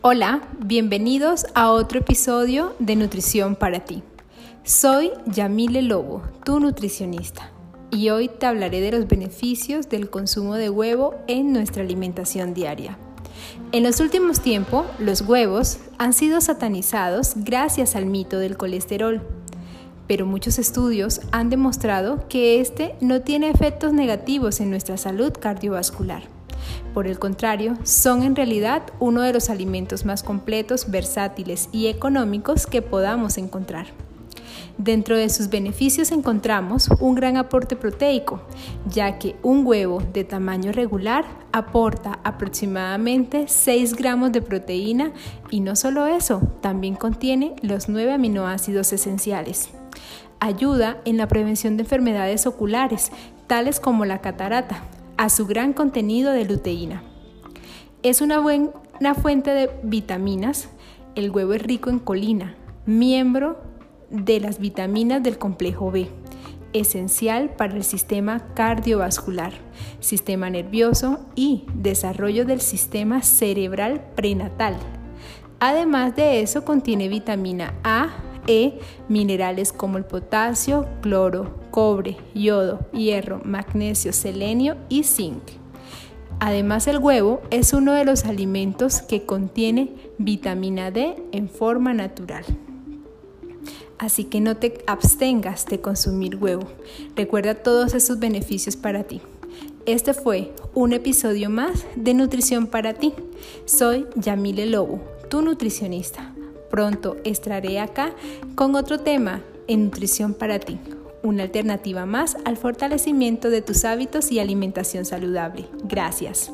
Hola, bienvenidos a otro episodio de Nutrición para ti. Soy Yamile Lobo, tu nutricionista, y hoy te hablaré de los beneficios del consumo de huevo en nuestra alimentación diaria. En los últimos tiempos, los huevos han sido satanizados gracias al mito del colesterol, pero muchos estudios han demostrado que este no tiene efectos negativos en nuestra salud cardiovascular. Por el contrario, son en realidad uno de los alimentos más completos, versátiles y económicos que podamos encontrar. Dentro de sus beneficios encontramos un gran aporte proteico, ya que un huevo de tamaño regular aporta aproximadamente 6 gramos de proteína y no solo eso, también contiene los 9 aminoácidos esenciales. Ayuda en la prevención de enfermedades oculares, tales como la catarata, a su gran contenido de luteína. Es una buena fuente de vitaminas. El huevo es rico en colina, miembro de las vitaminas del complejo B, esencial para el sistema cardiovascular, sistema nervioso y desarrollo del sistema cerebral prenatal. Además de eso, contiene vitamina A, E, minerales como el potasio, cloro, cobre, yodo, hierro, magnesio, selenio y zinc. Además el huevo es uno de los alimentos que contiene vitamina D en forma natural. Así que no te abstengas de consumir huevo. Recuerda todos esos beneficios para ti. Este fue un episodio más de Nutrición para ti. Soy Yamile Lobo, tu nutricionista. Pronto estaré acá con otro tema en nutrición para ti, una alternativa más al fortalecimiento de tus hábitos y alimentación saludable. Gracias.